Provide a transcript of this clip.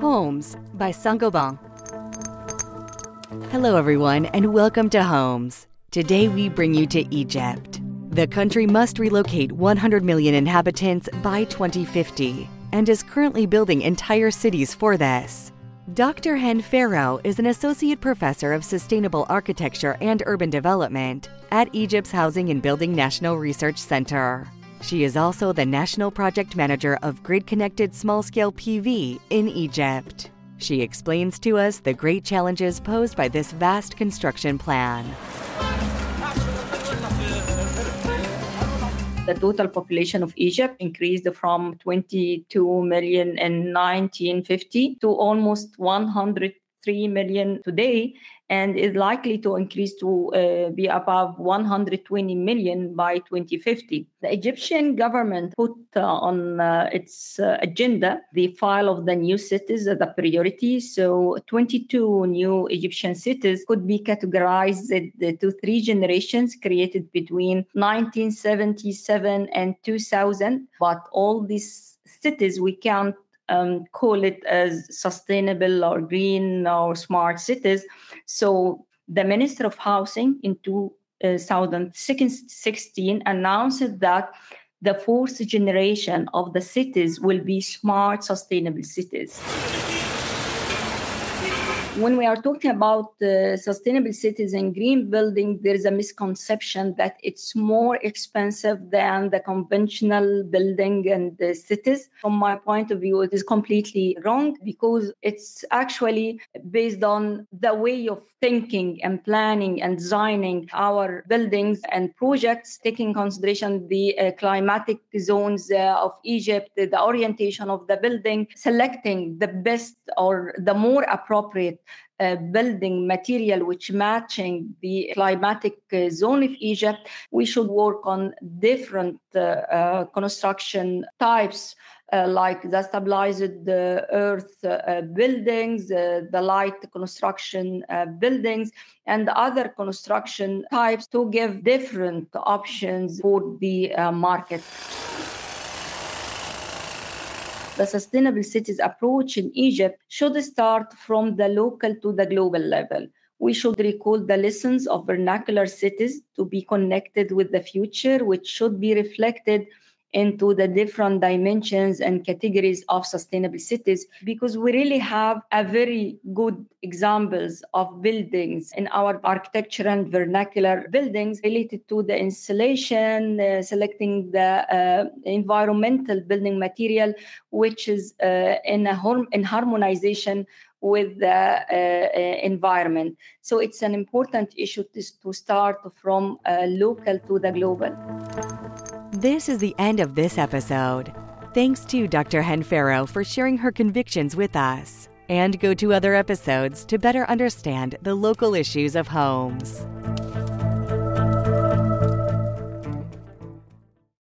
Homes by Saint-Gobain. Hello, everyone, and welcome to Homes. Today we bring you to Egypt. The country must relocate 100 million inhabitants by 2050 and is currently building entire cities for this. Dr. Hend Farouh is an associate professor of sustainable architecture and urban development at Egypt's Housing and Building National Research Center. She is also the national project manager of grid connected small scale PV in Egypt. She explains to us the great challenges posed by this vast construction plan. the total population of Egypt increased from 22 million in 1950 to almost 103 million today and is likely to increase to uh, be above 120 million by 2050. The Egyptian government put uh, on uh, its uh, agenda the file of the new cities as a priority. So 22 new Egyptian cities could be categorized into three generations created between 1977 and 2000. But all these cities we count um, call it as sustainable or green or smart cities. So the Minister of Housing in 2016 announced that the fourth generation of the cities will be smart, sustainable cities when we are talking about uh, sustainable cities and green building, there is a misconception that it's more expensive than the conventional building and the cities. From my point of view, it is completely wrong because it's actually based on the way of thinking and planning and designing our buildings and projects, taking consideration the uh, climatic zones uh, of Egypt, the orientation of the building, selecting the best or the more appropriate uh, building material which matching the climatic uh, zone of Egypt, we should work on different uh, uh construction types. Uh, like the stabilized earth uh, buildings, the light construction buildings, and other construction types to give different options for the market the sustainable cities approach in Egypt should start from the local to the global level. We should recall the lessons of vernacular cities to be connected with the future, which should be reflected into the different dimensions and categories of sustainable cities because we really have a very good examples of buildings in our architecture and vernacular buildings related to the insulation uh, selecting the uh, environmental building material which is uh, in a harm- in harmonization with the uh, uh, environment. So it's an important issue to, to start from uh, local to the global this is the end of this episode. Thanks to Dr. Hend Farouh for sharing her convictions with us. And go to other episodes to better understand the local issues of homes.